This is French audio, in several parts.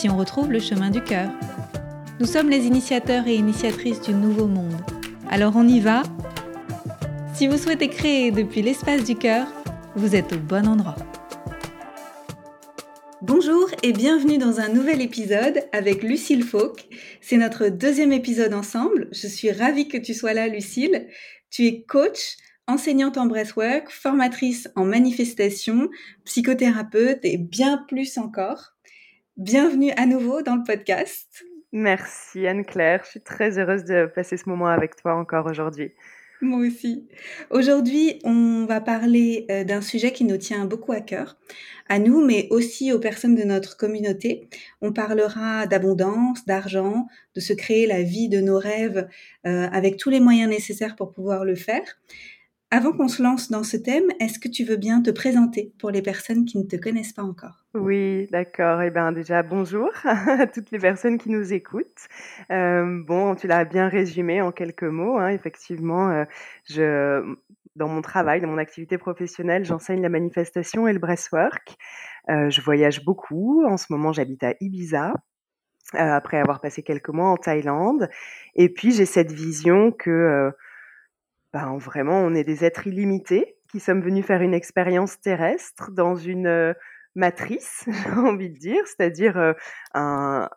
si on retrouve le chemin du cœur. Nous sommes les initiateurs et initiatrices du nouveau monde. Alors on y va Si vous souhaitez créer depuis l'espace du cœur, vous êtes au bon endroit. Bonjour et bienvenue dans un nouvel épisode avec Lucille Fauque. C'est notre deuxième épisode ensemble. Je suis ravie que tu sois là, Lucille. Tu es coach, enseignante en breathwork, formatrice en manifestation, psychothérapeute et bien plus encore. Bienvenue à nouveau dans le podcast. Merci Anne-Claire, je suis très heureuse de passer ce moment avec toi encore aujourd'hui. Moi aussi. Aujourd'hui, on va parler euh, d'un sujet qui nous tient beaucoup à cœur, à nous, mais aussi aux personnes de notre communauté. On parlera d'abondance, d'argent, de se créer la vie de nos rêves euh, avec tous les moyens nécessaires pour pouvoir le faire. Avant qu'on se lance dans ce thème, est-ce que tu veux bien te présenter pour les personnes qui ne te connaissent pas encore? Oui, d'accord. Eh bien, déjà, bonjour à toutes les personnes qui nous écoutent. Euh, bon, tu l'as bien résumé en quelques mots. Hein. effectivement, euh, je, dans mon travail, dans mon activité professionnelle, j'enseigne la manifestation et le breathwork. Euh, je voyage beaucoup. En ce moment, j'habite à Ibiza. après avoir passé quelques mois en Thaïlande. Et puis, j'ai cette vision que ben, vraiment, on est des êtres illimités qui sommes venus faire une expérience terrestre dans une matrice, j'ai envie de dire, c'est-à-dire un,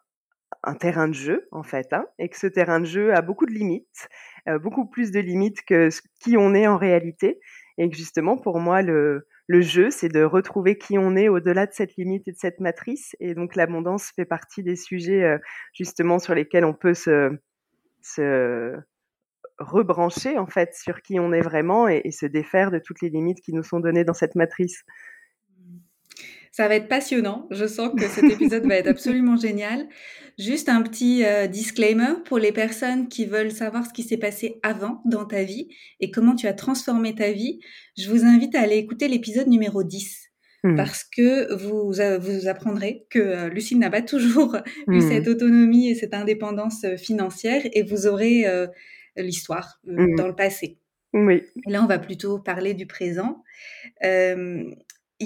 terrain de jeu, en fait, hein, et que ce terrain de jeu a beaucoup de limites, beaucoup plus de limites que qui on est en réalité, et que justement, pour moi, le, le jeu, c'est de retrouver qui on est au-delà de cette limite et de cette matrice, et donc l'abondance fait partie des sujets, justement, sur lesquels on peut se, se rebrancher en fait sur qui on est vraiment et, se défaire de toutes les limites qui nous sont données dans cette matrice. Ça va être passionnant. Je sens que cet épisode va être absolument génial. Juste un petit euh, disclaimer pour les personnes qui veulent savoir ce qui s'est passé avant dans ta vie et comment tu as transformé ta vie. Je vous invite à aller écouter l'épisode numéro 10 mmh. parce que vous, vous apprendrez que euh, Lucille n'a pas toujours eu mmh. cette autonomie et cette indépendance euh, financière et vous aurez l'histoire euh, mmh. dans le passé. Oui. là, on va plutôt parler du présent. Il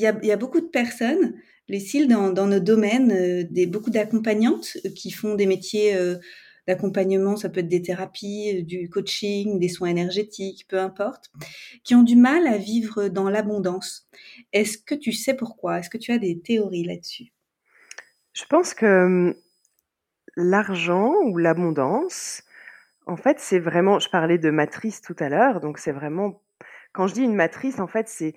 y, a, beaucoup de personnes, les cils dans, nos domaines, euh, des, beaucoup d'accompagnantes euh, qui font des métiers d'accompagnement, ça peut être des thérapies, du coaching, des soins énergétiques, peu importe, qui ont du mal à vivre dans l'abondance. Est-ce que tu sais pourquoi? Est-ce que tu as des théories là-dessus? Je pense que hum, l'argent ou l'abondance, en fait, c'est vraiment je parlais de matrice tout à l'heure, donc c'est vraiment quand je dis une matrice, en fait, c'est,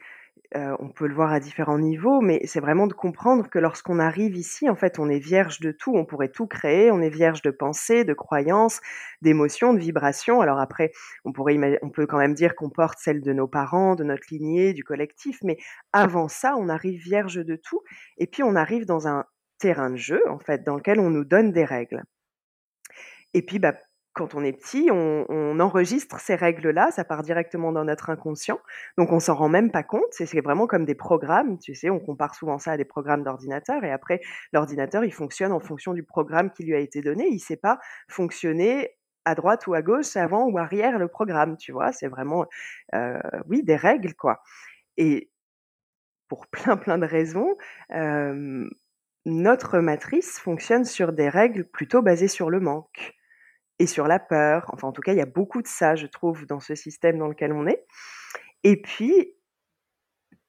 on peut le voir à différents niveaux, mais c'est vraiment de comprendre que lorsqu'on arrive ici, en fait, on est vierge de tout, on pourrait tout créer, on est vierge de pensées, de croyances, d'émotions, de vibrations. Alors après, on pourrait on peut quand même dire qu'on porte celle de nos parents, de notre lignée, du collectif, mais avant ça, on arrive vierge de tout et puis on arrive dans un terrain de jeu, en fait, dans lequel on nous donne des règles. Et puis, bah, quand on est petit, on, enregistre ces règles-là, ça part directement dans notre inconscient, donc on s'en rend même pas compte. C'est vraiment comme des programmes, tu sais, on compare souvent ça à des programmes d'ordinateur, et après l'ordinateur il fonctionne en fonction du programme qui lui a été donné. Il sait pas fonctionner à droite ou à gauche, avant ou arrière le programme, tu vois. C'est vraiment, euh, oui, des règles quoi. Et pour plein plein de raisons. Euh, notre matrice fonctionne sur des règles plutôt basées sur le manque et sur la peur. Enfin, en tout cas, il y a beaucoup de ça, je trouve, dans ce système dans lequel on est. Et puis,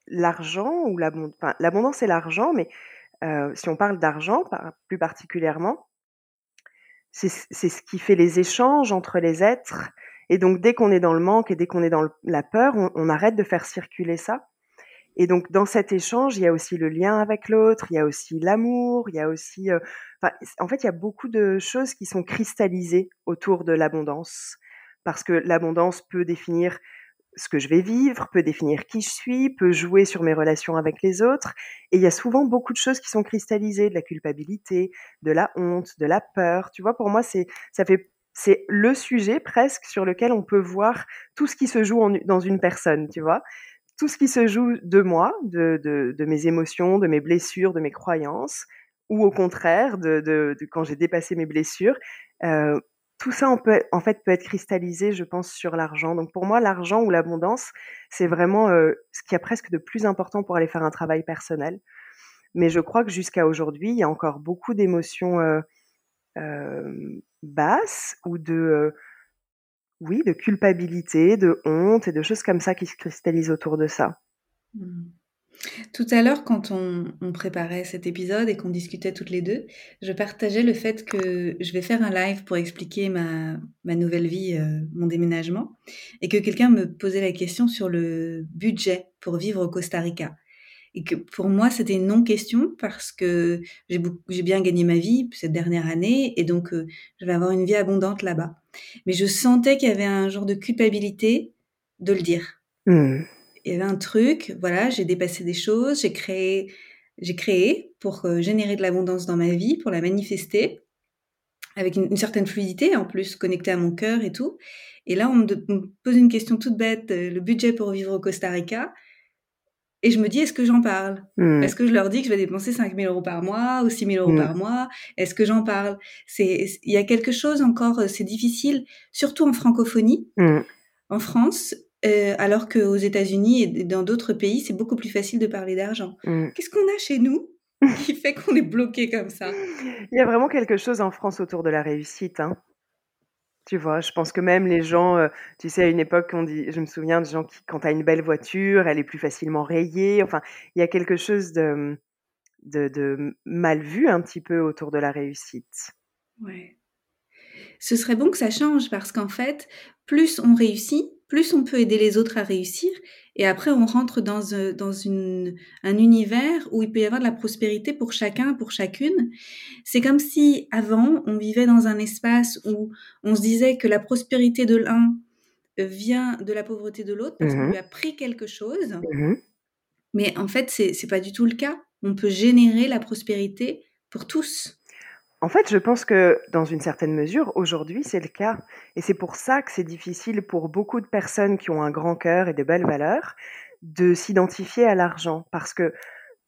l'argent ou l'abondance, et l'argent, mais euh, si on parle d'argent plus particulièrement, c'est ce qui fait les échanges entre les êtres. Et donc, dès qu'on est dans le manque et dès qu'on est dans la peur, on, arrête de faire circuler ça. Et donc, dans cet échange, il y a aussi le lien avec l'autre, il y a aussi l'amour, il y a aussi euh, en fait, il y a beaucoup de choses qui sont cristallisées autour de l'abondance, parce que l'abondance peut définir ce que je vais vivre, peut définir qui je suis, peut jouer sur mes relations avec les autres. Et il y a souvent beaucoup de choses qui sont cristallisées, de la culpabilité, de la honte, de la peur. Tu vois, pour moi, c'est ça fait c'est le sujet presque sur lequel on peut voir tout ce qui se joue dans une personne, tu vois. Tout ce qui se joue de moi, de, mes émotions, de mes blessures, de mes croyances, ou au contraire, de, quand j'ai dépassé mes blessures. Euh, tout ça, peut, en fait, être cristallisé, je pense, sur l'argent. Donc pour moi, l'argent ou l'abondance, c'est vraiment euh, ce qui a presque de plus important pour aller faire un travail personnel. Mais je crois que jusqu'à aujourd'hui, il y a encore beaucoup d'émotions euh, basses ou de, oui, de culpabilité, de honte et de choses comme ça qui se cristallisent autour de ça. Tout à l'heure, quand on, préparait cet épisode et qu'on discutait toutes les deux, je partageais le fait que je vais faire un live pour expliquer ma, nouvelle vie, euh, mon déménagement, et que quelqu'un me posait la question sur le budget pour vivre au Costa Rica. Et que pour moi, c'était une non-question parce que j'ai bien gagné ma vie cette dernière année et donc euh, je vais avoir une vie abondante là-bas. Mais je sentais qu'il y avait un genre de culpabilité de le dire. Mmh il y avait un truc, voilà, j'ai dépassé des choses, j'ai créé, j'ai créé pour euh, générer de l'abondance dans ma vie, pour la manifester, avec une, certaine fluidité en plus, connectée à mon cœur et tout. Et là, on me, pose une question toute bête, euh, le budget pour vivre au Costa Rica. Et je me dis, est-ce que j'en parle? Mmh. Est-ce que je leur dis que je vais dépenser 5 000 euros par mois ou 6 000 euros mmh. par mois? Est-ce que j'en parle? C'est, Il y a quelque chose encore, euh, c'est difficile, surtout en francophonie. Mmh. En France, euh, alors qu'aux États-Unis et dans d'autres pays, c'est beaucoup plus facile de parler d'argent. Mm. Qu'est-ce qu'on a chez nous qui fait qu'on est bloqué comme ça? Il y a vraiment quelque chose en France autour de la réussite. Hein. Tu vois, je pense que même les gens, euh, tu sais, à une époque, on dit, je me souviens de gens qui, quand tu as une belle voiture, elle est plus facilement rayée. Enfin, il y a quelque chose de, de, de mal vu un petit peu autour de la réussite. Ouais. Ce serait bon que ça change parce qu'en fait, plus on réussit, plus on peut aider les autres à réussir. Et après, on rentre dans, euh, dans une, un univers où il peut y avoir de la prospérité pour chacun, pour chacune. C'est comme si avant, on vivait dans un espace où on se disait que la prospérité de l'un vient de la pauvreté de l'autre parce qu'on mmh lui a pris quelque chose. Mmh Mais en fait, c'est pas du tout le cas. On peut générer la prospérité pour tous. En fait, je pense que dans une certaine mesure, aujourd'hui, c'est le cas. Et c'est pour ça que c'est difficile pour beaucoup de personnes qui ont un grand cœur et des belles valeurs de s'identifier à l'argent. Parce que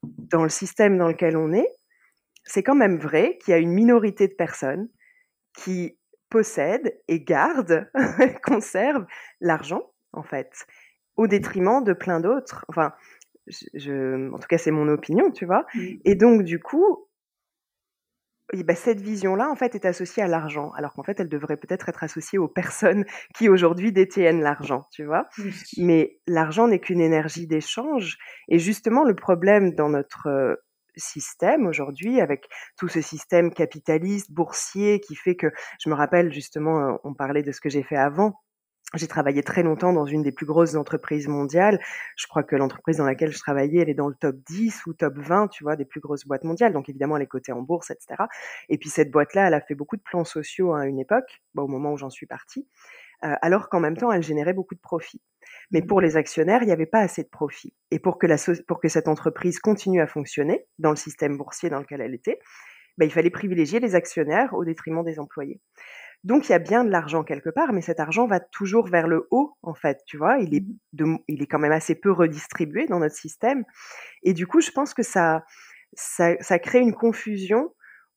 dans le système dans lequel on est, c'est quand même vrai qu'il y a une minorité de personnes qui possèdent et gardent, conservent l'argent, en fait, au détriment de plein d'autres. Enfin, je, en tout cas, c'est mon opinion, tu vois. Et donc, du coup, bah, cette vision-là, en fait, est associée à l'argent, alors qu'en fait, elle devrait peut-être être associée aux personnes qui aujourd'hui détiennent l'argent, tu vois. Mais l'argent n'est qu'une énergie d'échange. Et justement, le problème dans notre système aujourd'hui, avec tout ce système capitaliste, boursier, qui fait que, je me rappelle justement, on parlait de ce que j'ai fait avant, j'ai travaillé très longtemps dans une des plus grosses entreprises mondiales. Je crois que l'entreprise dans laquelle je travaillais, elle est dans le top 10 ou top 20, tu vois, des plus grosses boîtes mondiales. Donc évidemment, elle est cotée en bourse, etc. Et puis cette boîte-là, elle a fait beaucoup de plans sociaux à une époque, au moment où j'en suis partie, euh, alors qu'en même temps, elle générait beaucoup de profits. Mais mmh. pour les actionnaires, il n'y avait pas assez de profits. Et pour que, la pour que cette entreprise continue à fonctionner dans le système boursier dans lequel elle était, ben, il fallait privilégier les actionnaires au détriment des employés. Donc il y a bien de l'argent quelque part, mais cet argent va toujours vers le haut, en fait, tu vois? Il est, mmh. de, il est quand même assez peu redistribué dans notre système. Et du coup, je pense que ça, ça, ça crée une confusion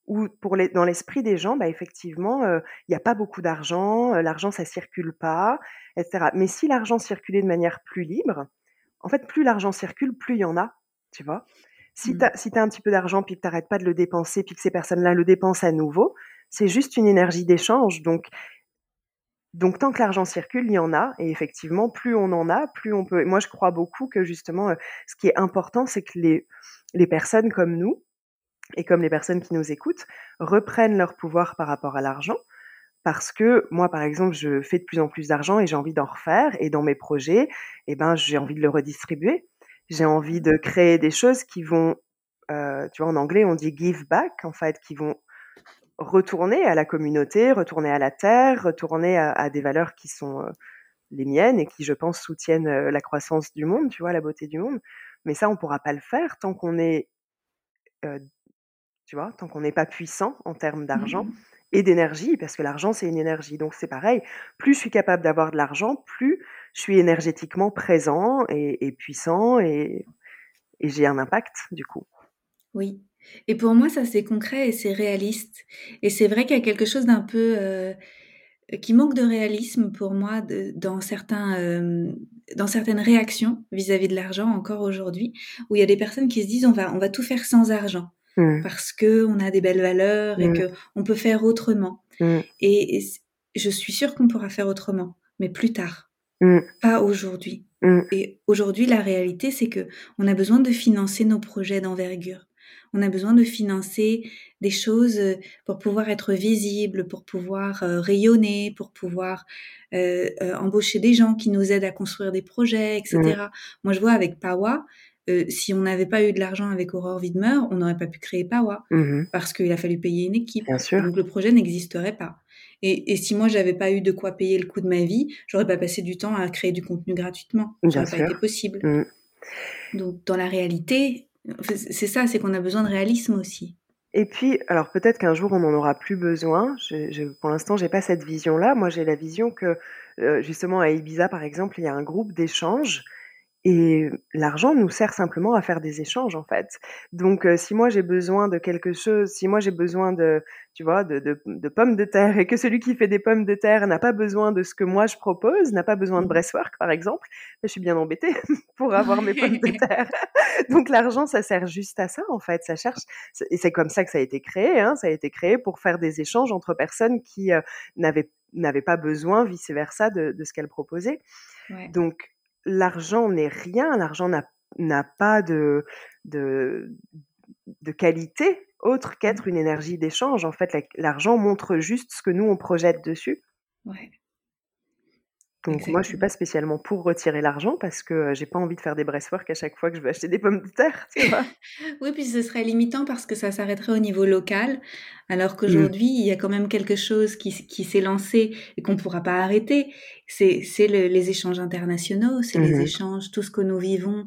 où pour les, dans l'esprit des gens, bah, effectivement, euh, il n'y a pas beaucoup d'argent, euh, l'argent, ça circule pas, etc. Mais si l'argent circulait de manière plus libre, en fait, plus l'argent circule, plus il y en a, tu vois? Si mmh. tu as, si as un petit peu d'argent, puis que tu n'arrêtes pas de le dépenser, puis que ces personnes-là le dépensent à nouveau, c'est juste une énergie d'échange. Donc, donc tant que l'argent circule, il y en a. Et effectivement, plus on en a, plus on peut. Moi, je crois beaucoup que justement, euh, ce qui est important, c'est que les, les personnes comme nous, et comme les personnes qui nous écoutent, reprennent leur pouvoir par rapport à l'argent. Parce que moi, par exemple, je fais de plus en plus d'argent et j'ai envie d'en refaire. Et dans mes projets, eh ben, j'ai envie de le redistribuer. J'ai envie de créer des choses qui vont, euh, tu vois, en anglais, on dit give back, en fait, qui vont retourner à la communauté, retourner à la terre, retourner à, des valeurs qui sont, euh, les miennes et qui, je pense, soutiennent la croissance du monde, tu vois, la beauté du monde. Mais ça, on ne pourra pas le faire tant qu'on est, tu vois, tant qu'on n'est pas puissant en termes d'argent Mmh. et d'énergie, parce que l'argent, c'est une énergie. Donc c'est pareil, plus je suis capable d'avoir de l'argent, plus je suis énergétiquement présent et, puissant et, et j'ai un impact du coup. Oui. Et pour moi, ça c'est concret et c'est réaliste. Et c'est vrai qu'il y a quelque chose d'un peu euh, qui manque de réalisme pour moi de, dans certains euh, dans certaines réactions vis-à-vis de l'argent encore aujourd'hui, où il y a des personnes qui se disent on va on va tout faire sans argent mmh. parce que on a des belles valeurs et mmh. que on peut faire autrement. Mmh. Et, et, je suis sûre qu'on pourra faire autrement, mais plus tard, pas aujourd'hui. Et aujourd'hui, la réalité, c'est que on a besoin de financer nos projets d'envergure. On a besoin de financer des choses euh, pour pouvoir être visible, pour pouvoir euh, rayonner, pour pouvoir euh, embaucher des gens qui nous aident à construire des projets, etc. Mmh. Moi, je vois avec Pawa, si on n'avait pas eu de l'argent avec Aurore Widmer, on n'aurait pas pu créer Pawa mmh parce qu'il a fallu payer une équipe. Donc le projet n'existerait pas. Et, si moi j'avais pas eu de quoi payer le coût de ma vie, j'aurais pas passé du temps à créer du contenu gratuitement. Ça n'aurait pas été possible. Mmh. Donc dans la réalité, c'est ça, c'est qu'on a besoin de réalisme aussi. Et puis, alors peut-être qu'un jour on n'en aura plus besoin. pour l'instant, j'ai pas cette vision-là. Moi, j'ai la vision que euh, justement à Ibiza, par exemple, il y a un groupe d'échange et l'argent nous sert simplement à faire des échanges en fait. Donc euh, si moi j'ai besoin de quelque chose, si moi j'ai besoin de, tu vois, de, de, pommes de terre et que celui qui fait des pommes de terre n'a pas besoin de ce que moi je propose, n'a pas besoin de mmh. breastwork par exemple, je suis bien embêtée pour avoir mes pommes de terre. Donc l'argent ça sert juste à ça en fait, ça cherche et c'est comme ça que ça a été créé. Hein, ça a été créé pour faire des échanges entre personnes qui euh, n'avaient n'avaient pas besoin vice versa de, de ce qu'elles proposaient. Donc l'argent n'est rien, l'argent n'a pas de, de, de qualité autre mmh. qu'être une énergie d'échange. En fait, l'argent montre juste ce que nous, on projette dessus. Ouais. Donc moi, je suis pas spécialement pour retirer l'argent parce que j'ai pas envie de faire des breastwork à chaque fois que je veux acheter des pommes de terre, tu vois? oui, puis ce serait limitant parce que ça s'arrêterait au niveau local, alors mmh. qu'aujourd'hui, il y a quand même quelque chose qui, qui s'est lancé et qu'on pourra pas arrêter. C'est les échanges internationaux, c'est les mmh échanges, tout ce que nous vivons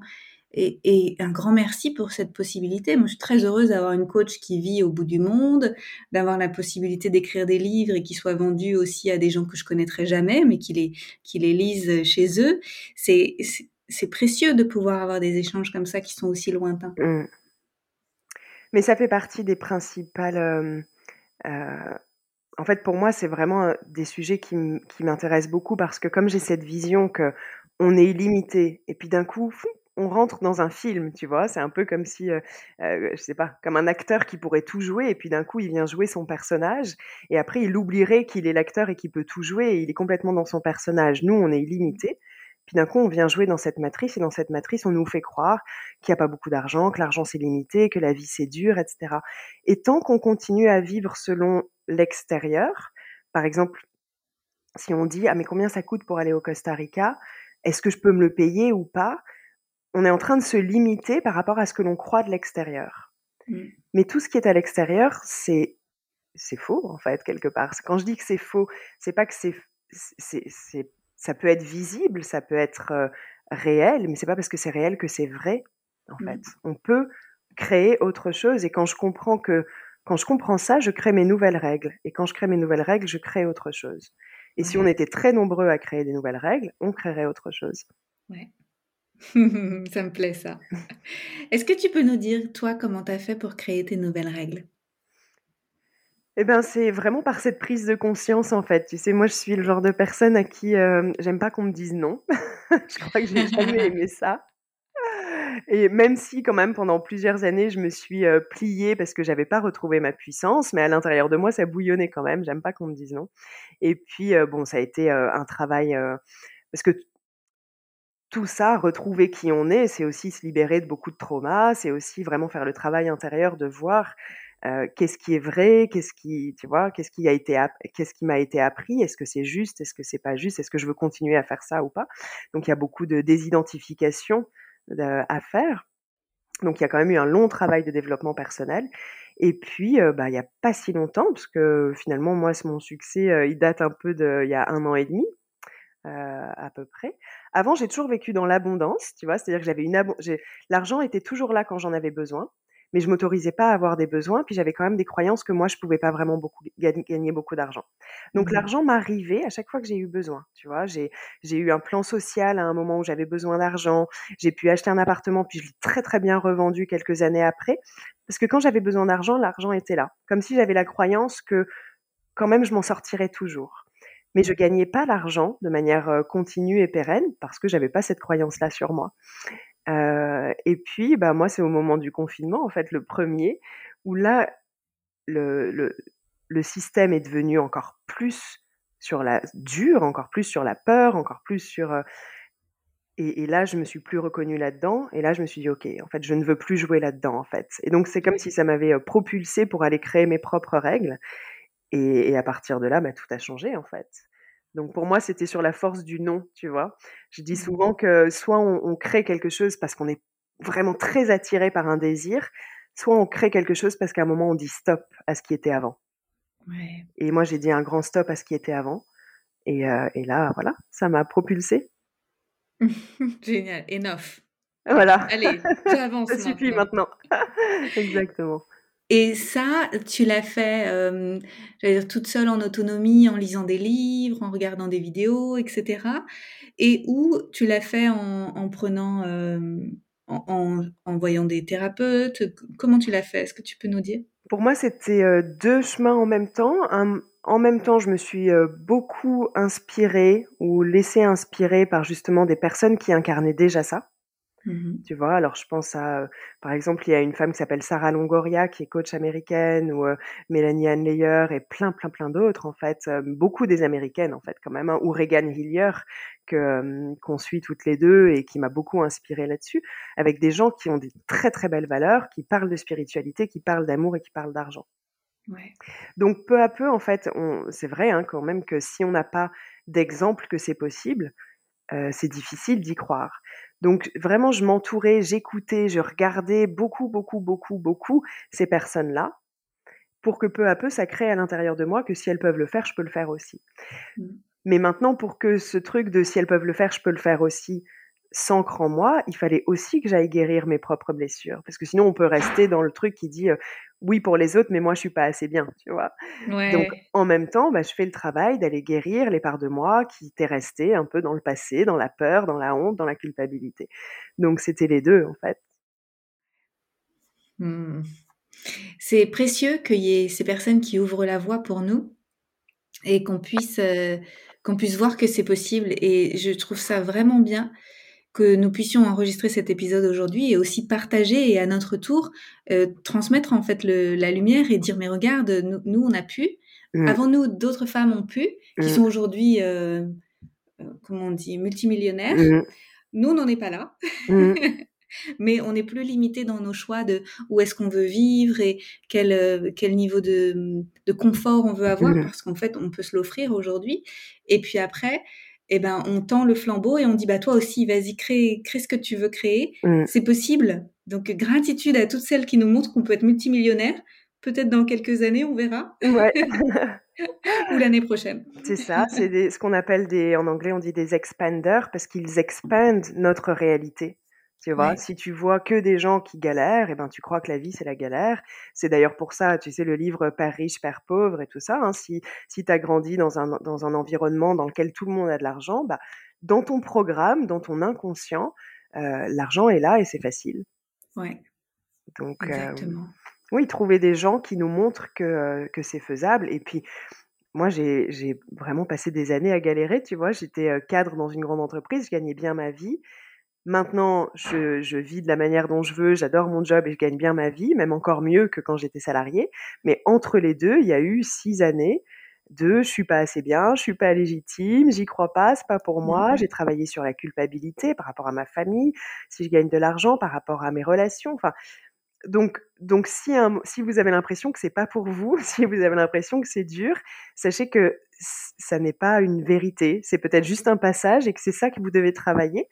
et, un grand merci pour cette possibilité. Moi, je suis très heureuse d'avoir une coach qui vit au bout du monde, d'avoir la possibilité d'écrire des livres et qui soient vendus aussi à des gens que je connaîtrais jamais, mais qui les, qui les lisent chez eux. C'est, c'est précieux de pouvoir avoir des échanges comme ça qui sont aussi lointains. Mmh. Mais ça fait partie des principales. Euh, euh, en fait, pour moi, c'est vraiment euh, des sujets qui m'intéressent beaucoup parce que comme j'ai cette vision que on est illimité et puis d'un coup, on rentre dans un film, tu vois? C'est un peu comme si, euh, euh, je sais pas, comme un acteur qui pourrait tout jouer et puis d'un coup il vient jouer son personnage et après il oublierait qu'il est l'acteur et qu'il peut tout jouer et il est complètement dans son personnage. Nous, on est illimité. Puis d'un coup, on vient jouer dans cette matrice et dans cette matrice, on nous fait croire qu'il n'y a pas beaucoup d'argent, que l'argent c'est limité, que la vie c'est dur, etc. Et tant qu'on continue à vivre selon l'extérieur, par exemple, si on dit ah mais combien ça coûte pour aller au Costa Rica, est-ce que je peux me le payer ou pas? On est en train de se limiter par rapport à ce que l'on croit de l'extérieur. Mmh. Mais tout ce qui est à l'extérieur, c'est c'est faux en fait quelque part. Quand je dis que c'est faux, c'est pas que c'est c'est ça peut être visible, ça peut être euh, réel, mais c'est pas parce que c'est réel que c'est vrai en mmh. fait. On peut créer autre chose et quand je comprends que quand je comprends ça, je crée mes nouvelles règles et quand je crée mes nouvelles règles, je crée autre chose. Et si on était très nombreux à créer des nouvelles règles, on créerait autre chose. Ouais. ça me plaît ça. Est-ce que tu peux nous dire, toi, comment tu as fait pour créer tes nouvelles règles? Eh ben, c'est vraiment par cette prise de conscience, en fait. Tu sais, moi, je suis le genre de personne à qui euh, j'aime pas qu'on me dise non. je crois que j'ai jamais aimé ça. Et même si, quand même, pendant plusieurs années, je me suis euh, pliée parce que j'avais pas retrouvé ma puissance, mais à l'intérieur de moi, ça bouillonnait quand même. J'aime pas qu'on me dise non. Et puis, euh, bon, ça a été un travail parce que tout ça, retrouver qui on est, c'est aussi se libérer de beaucoup de traumas, c'est aussi vraiment faire le travail intérieur de voir qu'est-ce qui est vrai, qu'est-ce qui, tu vois, qu'est-ce qui a été, qu'est-ce qui m'a été appris, est-ce que c'est juste, est-ce que c'est pas juste, est-ce que je veux continuer à faire ça ou pas? Donc il y a beaucoup de désidentification à faire. Donc il y a quand même eu un long travail de développement personnel. Et puis, bah, il n'y a pas si longtemps, parce que finalement, moi, mon succès, il date un peu de, il y a un an et demi. À peu près. Avant, j'ai toujours vécu dans l'abondance, tu vois? C'est-à-dire que j'avais une l'argent était toujours là quand j'en avais besoin mais je m'autorisais pas à avoir des besoins, puis j'avais quand même des croyances que moi je pouvais pas vraiment beaucoup gagner beaucoup d'argent. Donc mmh l'argent m'arrivait à chaque fois que j'ai eu besoin, tu vois. J'ai j'ai eu un plan social à un moment où j'avais besoin d'argent, j'ai pu acheter un appartement puis je l'ai très très bien revendu quelques années après parce que quand j'avais besoin d'argent, l'argent était là, comme si j'avais la croyance que quand même je m'en sortirais toujours. Mais je gagnais pas l'argent de manière continue et pérenne parce que j'avais pas cette croyance-là sur moi. Euh, et puis, bah, moi, c'est au moment du confinement, en fait, le premier, où là, le, le, le système est devenu encore plus sur la dur, encore plus sur la peur, encore plus sur. Euh, et, et, là, je me suis plus reconnue là-dedans. Et là, je me suis dit, OK, en fait, je ne veux plus jouer là-dedans, en fait. Et donc, c'est comme si ça m'avait euh, propulsé pour aller créer mes propres règles. Et, et à partir de là, bah, tout a changé, en fait. Donc pour moi, c'était sur la force du non, tu vois. Je dis mmh. souvent que soit on, crée quelque chose parce qu'on est vraiment très attiré par un désir, soit on crée quelque chose parce qu'à un moment on dit stop à ce qui était avant. Et moi, j'ai dit un grand stop à ce qui était avant. Et, euh, et là, voilà, ça m'a propulsé. Génial, enough. Voilà. Allez, j'avance. ça suffit maintenant. Exactement. Et ça, tu l'as fait, euh, j'allais dire, toute seule en autonomie, en lisant des livres, en regardant des vidéos, etc. Et où tu l'as fait en, prenant, euh, en, voyant des thérapeutes. Comment tu l'as fait? Est-ce que tu peux nous dire? Pour moi, c'était euh, deux chemins en même temps. en même temps, je me suis beaucoup inspirée ou laissée inspirer par justement des personnes qui incarnaient déjà ça. Mmh tu vois? Alors je pense à, par exemple, il y a une femme qui s'appelle Sarah Longoria qui est coach américaine ou, Mélanie Ann Leyer et plein, plein, plein d'autres en fait, beaucoup des américaines en fait quand même, hein, ou Regan Hillier que, qu'on suit toutes les deux et qui m'a beaucoup inspirée là-dessus, avec des gens qui ont des très, très belles valeurs, qui parlent de spiritualité, qui parlent d'amour et qui parlent d'argent. Ouais. Donc peu à peu en fait, c'est vrai, hein, quand même que si on n'a pas d'exemple que c'est possible, c'est difficile d'y croire. Donc vraiment, je m'entourais, j'écoutais, je regardais beaucoup, beaucoup, beaucoup, beaucoup ces personnes-là pour que peu à peu, ça crée à l'intérieur de moi que si elles peuvent le faire, je peux le faire aussi. Mmh. Mais maintenant, pour que ce truc de si elles peuvent le faire, je peux le faire aussi, s'ancre en moi, il fallait aussi que j'aille guérir mes propres blessures. Parce que sinon, on peut rester dans le truc qui dit oui pour les autres, mais moi, je suis pas assez bien, tu vois? Donc, en même temps, bah, je fais le travail d'aller guérir les parts de moi qui étaient restées un peu dans le passé, dans la peur, dans la honte, dans la culpabilité. Donc, c'était les deux, en fait. Mmh. C'est précieux qu'il y ait ces personnes qui ouvrent la voie pour nous et qu'on puisse, qu'on puisse voir que c'est possible. Et je trouve ça vraiment bien que nous puissions enregistrer cet épisode aujourd'hui et aussi partager et à notre tour euh, transmettre en fait le, la lumière et dire mais regarde nous, nous on a pu mmh. avant nous d'autres femmes ont pu qui mmh. sont aujourd'hui euh, euh, comment on dit multimillionnaires mmh. nous on n'en est pas là mais on est plus limité dans nos choix de où est-ce qu'on veut vivre et quel quel niveau de, de confort on veut avoir parce qu'en fait on peut se l'offrir aujourd'hui et puis après eh ben, on tend le flambeau et on dit, bah, toi aussi, vas-y, crée, crée ce que tu veux créer. Mm. C'est possible. Donc, gratitude à toutes celles qui nous montrent qu'on peut être multimillionnaire. Peut-être dans quelques années, on verra. Ouais. Ou l'année prochaine. C'est ça. C'est ce qu'on appelle des, en anglais, on dit des expanders parce qu'ils expandent notre réalité. Tu vois, si tu vois que des gens qui galèrent, et eh ben tu crois que la vie c'est la galère. C'est d'ailleurs pour ça, tu sais, le livre Père riche, Père pauvre et tout ça. Hein, si si tu as grandi dans un, dans un environnement dans lequel tout le monde a de l'argent, bah, dans ton programme, dans ton inconscient, euh, l'argent est là et c'est facile. Ouais. Donc, euh, oui, trouver des gens qui nous montrent que, euh, que c'est faisable. Et puis, moi, j'ai vraiment passé des années à galérer, tu vois. J'étais cadre dans une grande entreprise, je gagnais bien ma vie. Maintenant, je, vis de la manière dont je veux, j'adore mon job et je gagne bien ma vie, même encore mieux que quand j'étais salariée. Mais entre les deux, il y a eu six années de je suis pas assez bien, je suis pas légitime, j'y crois pas, c'est pas pour moi. Mmh J'ai travaillé sur la culpabilité par rapport à ma famille, si je gagne de l'argent, par rapport à mes relations. Enfin, donc, donc si, si vous avez l'impression que c'est pas pour vous, si vous avez l'impression que c'est dur, sachez que ça n'est pas une vérité. C'est peut-être juste un passage et que c'est ça que vous devez travailler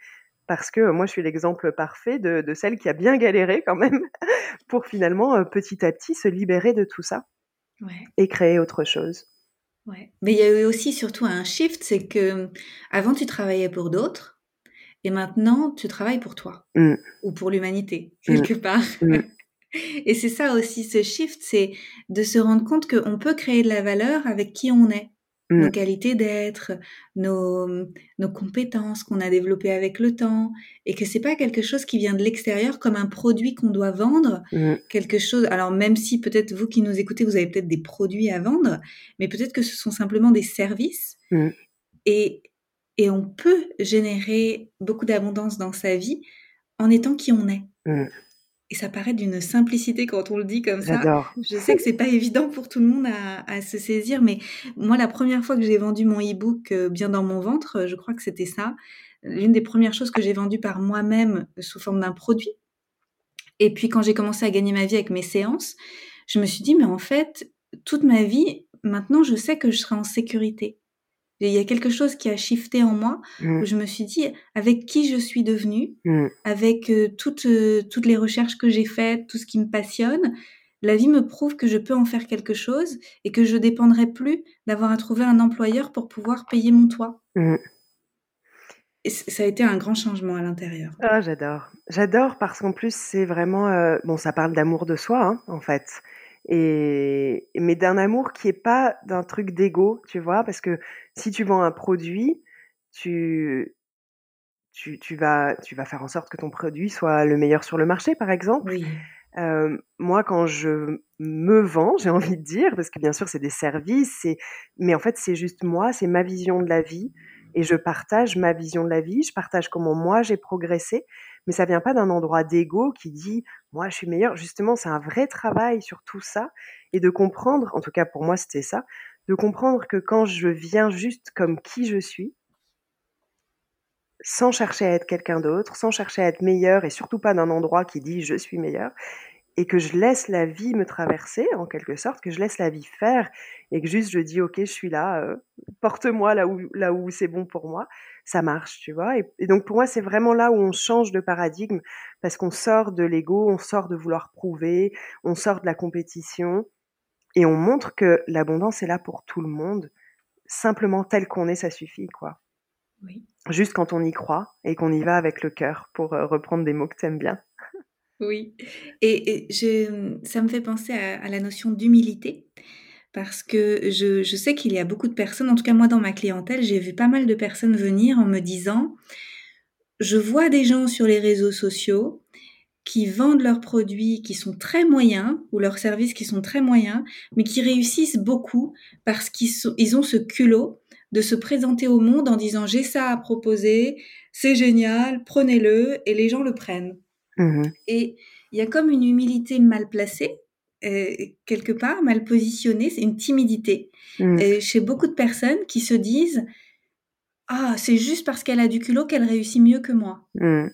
parce que moi, je suis l'exemple parfait de, celle qui a bien galéré quand même pour finalement, petit à petit, se libérer de tout ça et créer autre chose. Ouais. Mais il y a eu aussi surtout un shift, c'est que avant tu travaillais pour d'autres et maintenant tu travailles pour toi Mmh. ou pour l'humanité Mmh. quelque part. Mmh. Et c'est ça aussi ce shift, c'est de se rendre compte qu'on peut créer de la valeur avec qui on est, nos Mmh. qualités d'être, nos, nos compétences qu'on a développées avec le temps, et que c'est pas quelque chose qui vient de l'extérieur comme un produit qu'on doit vendre, Mmh. quelque chose. Alors même si peut-être vous qui nous écoutez, vous avez peut-être des produits à vendre, mais peut-être que ce sont simplement des services. Mmh. Et, et on peut générer beaucoup d'abondance dans sa vie en étant qui on est. Et ça paraît d'une simplicité quand on le dit comme ça. Je sais que c'est pas évident pour tout le monde à, à se saisir, mais moi, la première fois que j'ai vendu mon e-book euh, bien dans mon ventre, euh, je crois que c'était ça. L'une des premières choses que j'ai vendues par moi-même sous forme d'un produit. Et puis quand j'ai commencé à gagner ma vie avec mes séances, je me suis dit, mais en fait, toute ma vie, maintenant, je sais que je serai en sécurité. Il y a quelque chose qui a shifté en moi Mmh. où je me suis dit, avec qui je suis devenue, Mmh. avec euh, toutes, euh, toutes les recherches que j'ai faites, tout ce qui me passionne, la vie me prouve que je peux en faire quelque chose et que je dépendrai plus d'avoir à trouver un employeur pour pouvoir payer mon toit. Mmh. Et ça a été un grand changement à l'intérieur. Ah, j'adore. J'adore parce qu'en plus, c'est vraiment, heu, bon, ça parle d'amour de soi, hein, en fait et mais d'un amour qui est pas d'un truc d'ego, tu vois? Parce que si tu vends un produit, tu tu tu vas tu vas faire en sorte que ton produit soit le meilleur sur le marché, par exemple. Oui. Hem, moi, quand je me vends, j'ai envie de dire, parce que bien sûr, c'est des services, mais en fait, c'est juste moi, c'est ma vision de la vie et je partage ma vision de la vie, je partage comment moi j'ai progressé, mais ça vient pas d'un endroit d'ego qui dit: «Moi, je suis meilleur». Justement, c'est un vrai travail sur tout ça et de comprendre, en tout cas pour moi, c'était ça, de comprendre que quand je viens juste comme qui je suis sans chercher à être quelqu'un d'autre, sans chercher à être meilleur et surtout pas d'un endroit qui dit: «Je suis meilleur», et que je laisse la vie me traverser en quelque sorte, que je laisse la vie faire et que juste je dis: «OK, je suis là, heu, porte-moi là où là où c'est bon pour moi», ça marche, tu vois? Et et donc pour moi, c'est vraiment là où on change de paradigme parce qu'on sort de l'ego, on sort de vouloir prouver, on sort de la compétition et on montre que l'abondance est là pour tout le monde. Simplement tel qu'on est, ça suffit, quoi. Oui. Juste quand on y croit et qu'on y va avec le cœur pour, heu, reprendre des mots que tu aimes bien. Oui. Et, je, ça me fait penser à, la notion d'humilité. Parce que je, sais qu'il y a beaucoup de personnes, en tout cas moi dans ma clientèle, j'ai vu pas mal de personnes venir en me disant, je vois des gens sur les réseaux sociaux qui vendent leurs produits qui sont très moyens ou leurs services qui sont très moyens, mais qui réussissent beaucoup parce qu'ils ils ont ce culot de se présenter au monde en disant j'ai ça à proposer, c'est génial, prenez-le et les gens le prennent. Mmh Et il y a comme une humilité mal placée, euh, quelque part, mal positionnée, c'est une timidité Mmh. euh, chez beaucoup de personnes qui se disent Ah, c'est juste parce qu'elle a du culot qu'elle réussit mieux que moi. Mmh.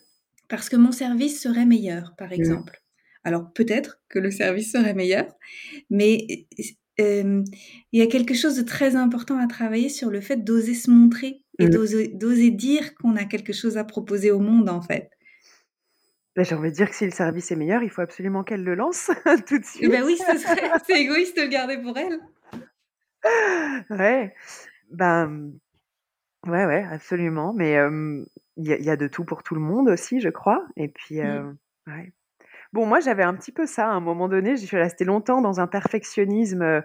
Parce que mon service serait meilleur, par exemple. Alors peut-être que le service serait meilleur, mais euh, il y a quelque chose de très important à travailler sur le fait d'oser se montrer et d'oser dire qu'on a quelque chose à proposer au monde, en fait. Bah, j'ai envie de dire que si le service est meilleur, il faut absolument qu'elle le lance tout de Eh suite. Ben oui, ce c'est égoïste de le garder pour elle. Ouais, ben, ouais, ouais, absolument, mais il y a il y a de tout pour tout le monde aussi, je crois et puis, Mmh. ouais. Bon, moi, j'avais un petit peu ça, à un moment donné, je suis restée longtemps dans un perfectionnisme,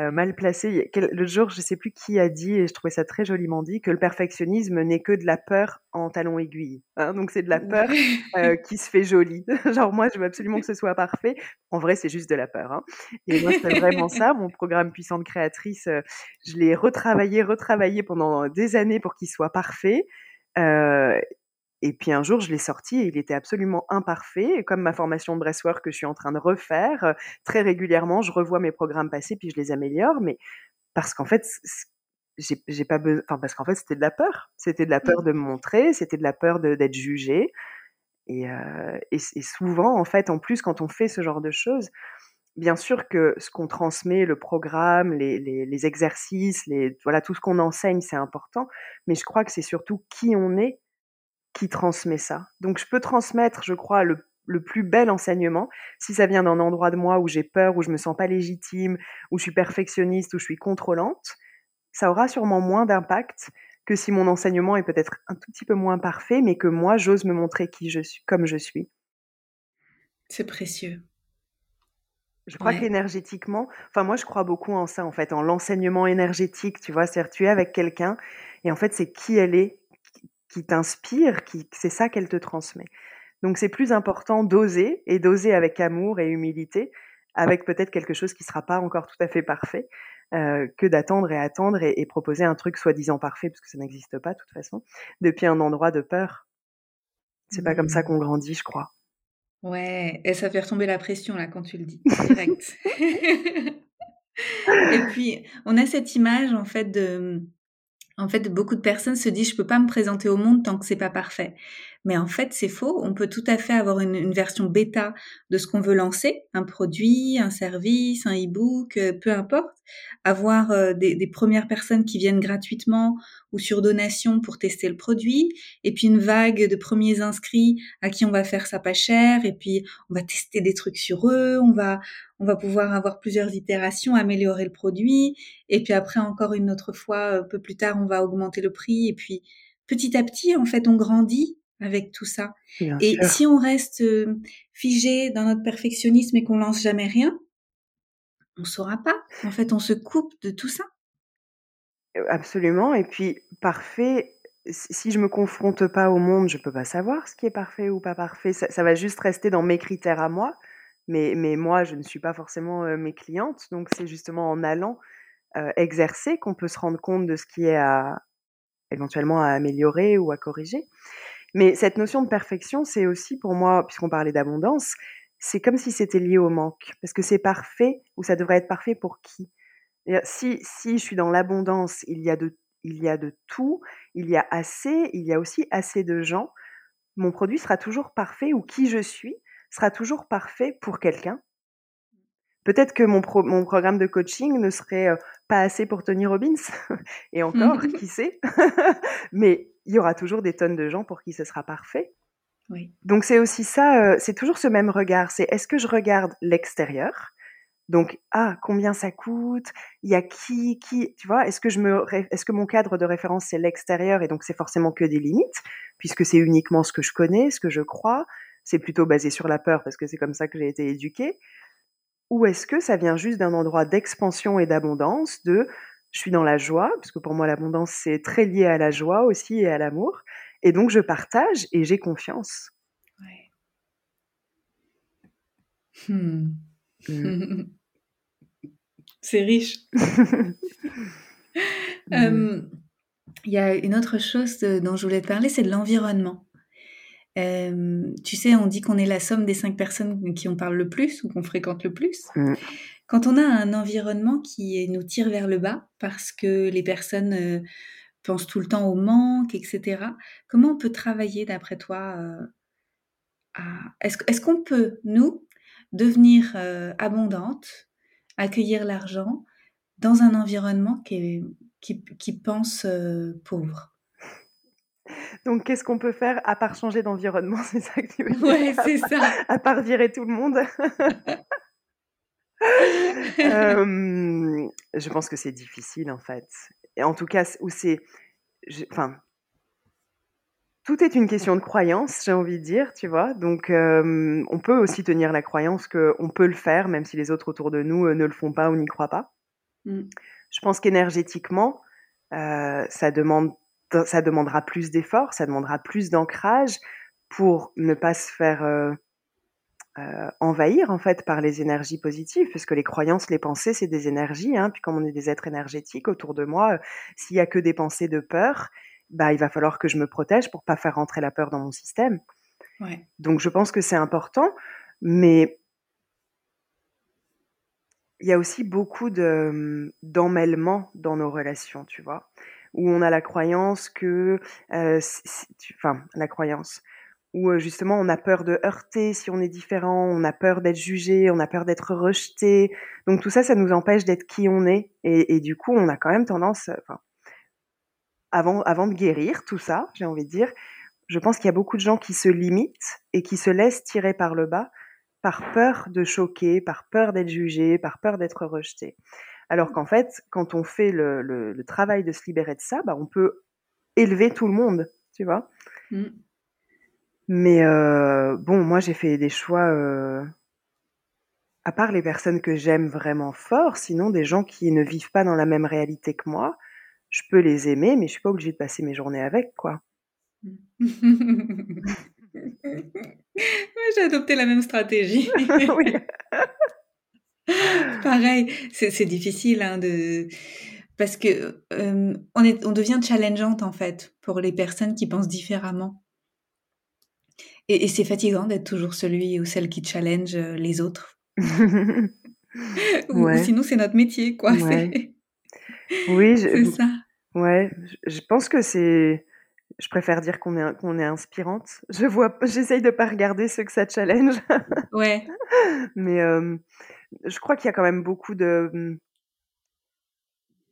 heu, mal placé. L'autre jour, je sais plus qui a dit et je trouvais ça très joliment dit, que le perfectionnisme n'est que de la peur en talons aiguilles, hein, donc c'est de la peur, heu, qui se fait jolie. Genre moi, je veux absolument que ce soit parfait. En vrai, c'est juste de la peur, hein et moi, c'est vraiment ça. Mon programme Puissante Créatrice, heu, je l'ai retravaillé, retravaillé pendant des années pour qu'il soit parfait, et puis un jour, je l'ai sorti et il était absolument imparfait et comme ma formation de breathwork que je suis en train de refaire, heu, très régulièrement, je revois mes programmes passés puis je les améliore, mais parce qu'en fait, j'ai pas beso enfin, parce qu'en fait, c'était de la peur. C'était de la peur Mmh. de me montrer, c'était de la peur de d'être jugée et heu et souvent, en fait, en plus, quand on fait ce genre de choses, bien sûr que ce qu'on transmet, le programme, les les les exercices, les voilà, tout ce qu'on enseigne, c'est important, mais je crois que c'est surtout qui on est qui transmet ça. Donc je peux transmettre, je crois, le le plus bel enseignement, si ça vient d'un endroit de moi où j'ai peur, où je me sens pas légitime, où je suis perfectionniste, où je suis contrôlante, ça aura sûrement moins d'impact que si mon enseignement est peut-être un tout petit peu moins parfait, mais que moi, j'ose me montrer qui je suis, comme je suis. C'est précieux. Je crois qu'énergétiquement, enfin moi je crois beaucoup en ça en fait, en l'enseignement énergétique, tu vois, c'est-à-dire tu es avec quelqu'un et en fait c'est qui elle est qui t'inspire, qui c'est ça qu'elle te transmet. Donc c'est plus important d'oser et d'oser avec amour et humilité, avec peut-être quelque chose qui sera pas encore tout à fait parfait, euh, que d'attendre et attendre et, proposer un truc soi-disant parfait, parce que ça n'existe pas de toute façon, depuis un endroit de peur. C'est pas comme ça mmh. qu'on grandit, je crois. Ouais, et ça fait retomber la pression là quand tu le dis, direct. et puis, on a cette image en fait de en fait, beaucoup de personnes se disent je peux pas me présenter au monde tant que c'est pas parfait. Mais en fait, c'est faux. On peut tout à fait avoir une, version bêta de ce qu'on veut lancer, un produit, un service, un e-book, euh, peu importe. Avoir euh, des, des, premières personnes qui viennent gratuitement ou sur donation pour tester le produit, et puis une vague de premiers inscrits à qui on va faire ça pas cher, et puis on va tester des trucs sur eux, on va on va pouvoir avoir plusieurs itérations, améliorer le produit, et puis après encore une autre fois, un peu plus tard, on va augmenter le prix, et puis petit à petit, en fait, on grandit avec tout ça. et si on reste euh, figé dans notre perfectionnisme et qu'on lance jamais rien, on saura pas. En fait, on se coupe de tout ça. Euh, absolument. Et puis, parfait, si je me confronte pas au monde, je peux pas savoir ce qui est parfait ou pas parfait. Ça, va juste rester dans mes critères à moi. Mais, mais moi, je ne suis pas forcément euh, mes clientes. Donc, c'est justement en allant exercer qu'on peut se rendre compte de ce qui est à, éventuellement à améliorer ou à corriger. Mais cette notion de perfection, c'est aussi pour moi, puisqu'on parlait d'abondance, c'est comme si c'était lié au manque. Parce que c'est parfait, ou ça devrait être parfait pour qui? Si, si je suis dans l'abondance, il, il y a de tout, il y a assez, il y a aussi assez de gens, mon produit sera toujours parfait, ou qui je suis sera toujours parfait pour quelqu'un. Peut-être que mon, mon programme de coaching ne serait euh, pas assez pour Tony Robbins, et encore, qui sait? Mais il y aura toujours des tonnes de gens pour qui ce sera parfait. Oui. Donc c'est aussi ça, euh, c'est toujours ce même regard. C'est est-ce que je regarde l'extérieur? Donc, ah, combien ça coûte? Il y a qui, qui, tu vois? Est-ce que je me, est-ce que mon cadre de référence c'est l'extérieur et donc c'est forcément que des limites, puisque c'est uniquement ce que je connais, ce que je crois? C'est plutôt basé sur la peur parce que c'est comme ça que j'ai été éduquée. Ou est-ce que ça vient juste d'un endroit d'expansion et d'abondance, de je suis dans la joie, parce que pour moi l'abondance c'est très lié à la joie aussi et à l'amour, et donc je partage et j'ai confiance. Ouais. Hmm. Hmm. c'est riche. Il y a une autre chose dont je voulais te parler, c'est de l'environnement. Tu sais, on dit qu'on est la somme des cinq personnes qui on parle le plus ou qu'on fréquente le plus. Mmh. Quand on a un environnement qui nous tire vers le bas parce que les personnes euh, pensent tout le temps au manque, etc., comment on peut travailler d'après toi euh, Est-ce qu'on peut, nous, devenir euh, abondante, accueillir l'argent dans un environnement qui, qui, pense pauvre? Donc, qu'est-ce qu'on peut faire à part changer d'environnement C'est ça que tu veux dire? Ouais, c'est ça. À part virer tout le monde? Je pense que c'est difficile en fait. Et en tout cas, où c'est, enfin, tout est une question de croyance, j'ai envie de dire, tu vois? Donc, on peut aussi tenir la croyance qu'on peut le faire, même si les autres autour de nous ne le font pas ou n'y croient pas. Mmh. Je pense qu'énergétiquement, ça demande, ça demandera plus d'efforts, ça demandera plus d'ancrage pour ne pas se faire euh, envahir en fait par les énergies positives, puisque les croyances, les pensées, c'est des énergies. Hein, puis comme on est des êtres énergétiques autour de moi, euh, s'il y a que des pensées de peur, bah il va falloir que je me protège pour pas faire rentrer la peur dans mon système. Ouais. Donc je pense que c'est important, mais il y a aussi beaucoup de d'emmêlement dans nos relations, tu vois, où on a la croyance que, euh, enfin la croyance où justement on a peur de heurter si on est différent, on a peur d'être jugé, on a peur d'être rejeté. Donc tout ça, ça nous empêche d'être qui on est. Et, du coup, on a quand même tendance, enfin, avant, avant de guérir tout ça, j'ai envie de dire, je pense qu'il y a beaucoup de gens qui se limitent et qui se laissent tirer par le bas par peur de choquer, par peur d'être jugé, par peur d'être rejeté. Alors qu'en fait, quand on fait le, le, travail de se libérer de ça, bah, on peut élever tout le monde, tu vois. Mmh. Mais euh, bon, moi j'ai fait des choix, euh, à part les personnes que j'aime vraiment fort, sinon des gens qui ne vivent pas dans la même réalité que moi, je peux les aimer, mais je suis pas obligée de passer mes journées avec, quoi. j'ai adopté la même stratégie. Pareil, c'est difficile hein, de parce que euh, on, est, on devient challengeante en fait pour les personnes qui pensent différemment. Et, c'est fatigant d'être toujours celui ou celle qui challenge euh, les autres. ou, sinon, c'est notre métier, quoi. Oui, c'est ça. Ouais, je pense que c'est. Je préfère dire qu'on est, qu'on est inspirante. Je vois, j'essaye de pas regarder ceux que ça challenge. ouais. Mais euh, je crois qu'il y a quand même beaucoup de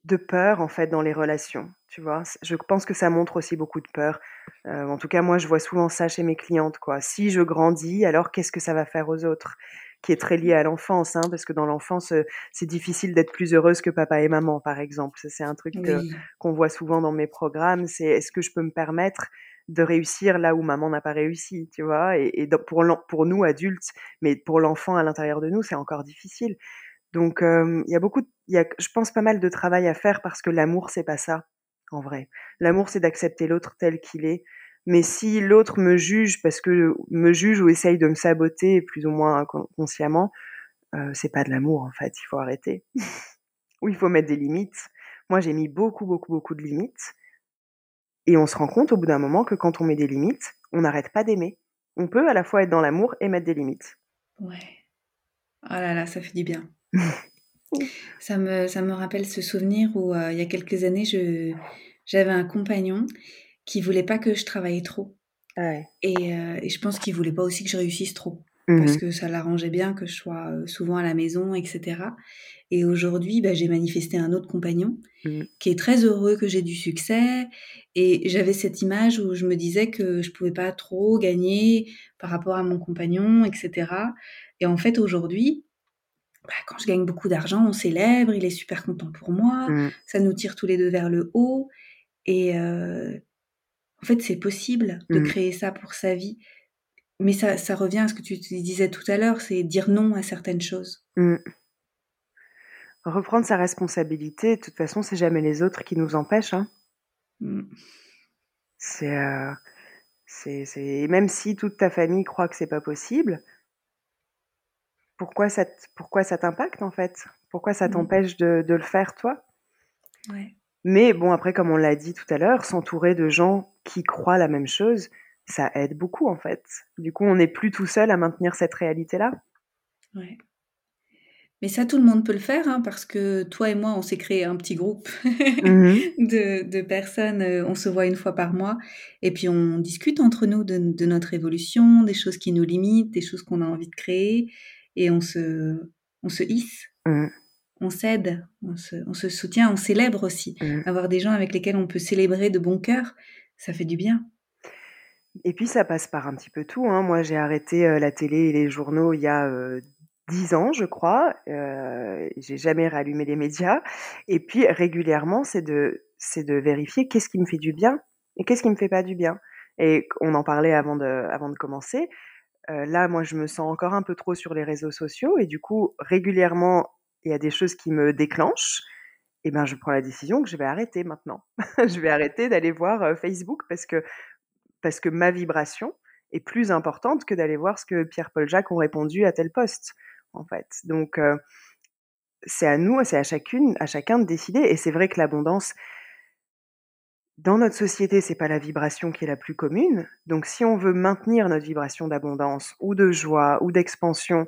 de peur en fait dans les relations. Tu vois, je pense que ça montre aussi beaucoup de peur. Euh, en tout cas, moi, je vois souvent ça chez mes clientes. Quoi. Si je grandis, alors qu'est-ce que ça va faire aux autres? Qui est très lié à l'enfance, hein, parce que dans l'enfance, euh, c'est difficile d'être plus heureuse que papa et maman, par exemple. C'est un truc qu'on voit souvent dans mes programmes. C'est est-ce que je peux me permettre de réussir là où maman n'a pas réussi, tu vois? Et, pour, pour nous adultes, mais pour l'enfant à l'intérieur de nous, c'est encore difficile. Donc, il y a beaucoup, il y a, je pense, pas mal de travail à faire parce que l'amour, c'est pas ça, en vrai. L'amour, c'est d'accepter l'autre tel qu'il est. Mais si l'autre me juge parce que me juge ou essaye de me saboter plus ou moins consciemment, c'est pas de l'amour en fait. Il faut arrêter. ou il faut mettre des limites. Moi, j'ai mis beaucoup, beaucoup, beaucoup de limites. Et on se rend compte au bout d'un moment que quand on met des limites, on n'arrête pas d'aimer. On peut à la fois être dans l'amour et mettre des limites. Ouais. Oh là là, ça fait du bien. Ça me, ça me rappelle ce souvenir où euh, il y a quelques années, je, j'avais un compagnon qui voulait pas que je travaille trop. Et, euh, et, je pense qu'il voulait pas aussi que je réussisse trop. Parce mmh que ça l'arrangeait bien que je sois souvent à la maison, etc. Et aujourd'hui, bah, j'ai manifesté un autre compagnon mmh. qui est très heureux que j'ai du succès. Et j'avais cette image où je me disais que je pouvais pas trop gagner par rapport à mon compagnon, etc. Et en fait, aujourd'hui, bah, quand je gagne beaucoup d'argent, on célèbre, il est super content pour moi, mmh. ça nous tire tous les deux vers le haut. Et euh, en fait, c'est possible de mmh. créer ça pour sa vie. Mais ça, ça, revient à ce que tu disais tout à l'heure, c'est dire non à certaines choses. Mmh. Reprendre sa responsabilité, de toute façon, c'est jamais les autres qui nous empêchent. Hein. C'est, euh, c'est, même si toute ta famille croit que c'est pas possible, pourquoi ça, pourquoi ça t'impacte en fait? Pourquoi ça mmh. t'empêche de, le faire toi? Mais bon, après, comme on l'a dit tout à l'heure, s'entourer de gens qui croient la même chose, ça aide beaucoup en fait. Du coup, on n'est plus tout seul à maintenir cette réalité-là. Ouais. Mais ça, tout le monde peut le faire, hein, parce que toi et moi, on s'est créé un petit groupe mmh de, personnes. Euh, on se voit une fois par mois, et puis on discute entre nous de, de notre évolution, des choses qui nous limitent, des choses qu'on a envie de créer et on se, on se hisse, mmh. on s'aide, on se, soutient, on célèbre aussi. Mmh. Avoir des gens avec lesquels on peut célébrer de bon cœur, ça fait du bien. Et puis ça passe par un petit peu tout. Hein. Moi, j'ai arrêté euh, la télé et les journaux il y a euh, dix ans, je crois. Euh, j'ai jamais rallumé les médias. Et puis régulièrement, c'est de, c'est de vérifier qu'est-ce qui me fait du bien et qu'est-ce qui me fait pas du bien. Et on en parlait avant de, avant de commencer là, moi, je me sens encore un peu trop sur les réseaux sociaux et du coup, régulièrement, il y a des choses qui me déclenchent. Et ben, je prends la décision que je vais arrêter maintenant. je vais arrêter d'aller voir Facebook parce que parce que ma vibration est plus importante que d'aller voir ce que Pierre-Paul Jacques ont répondu à tel poste, en fait. Donc, c'est à nous, c'est à chacune, à chacun de décider. Et c'est vrai que l'abondance, dans notre société, c'est pas la vibration qui est la plus commune. Donc, si on veut maintenir notre vibration d'abondance ou de joie ou d'expansion,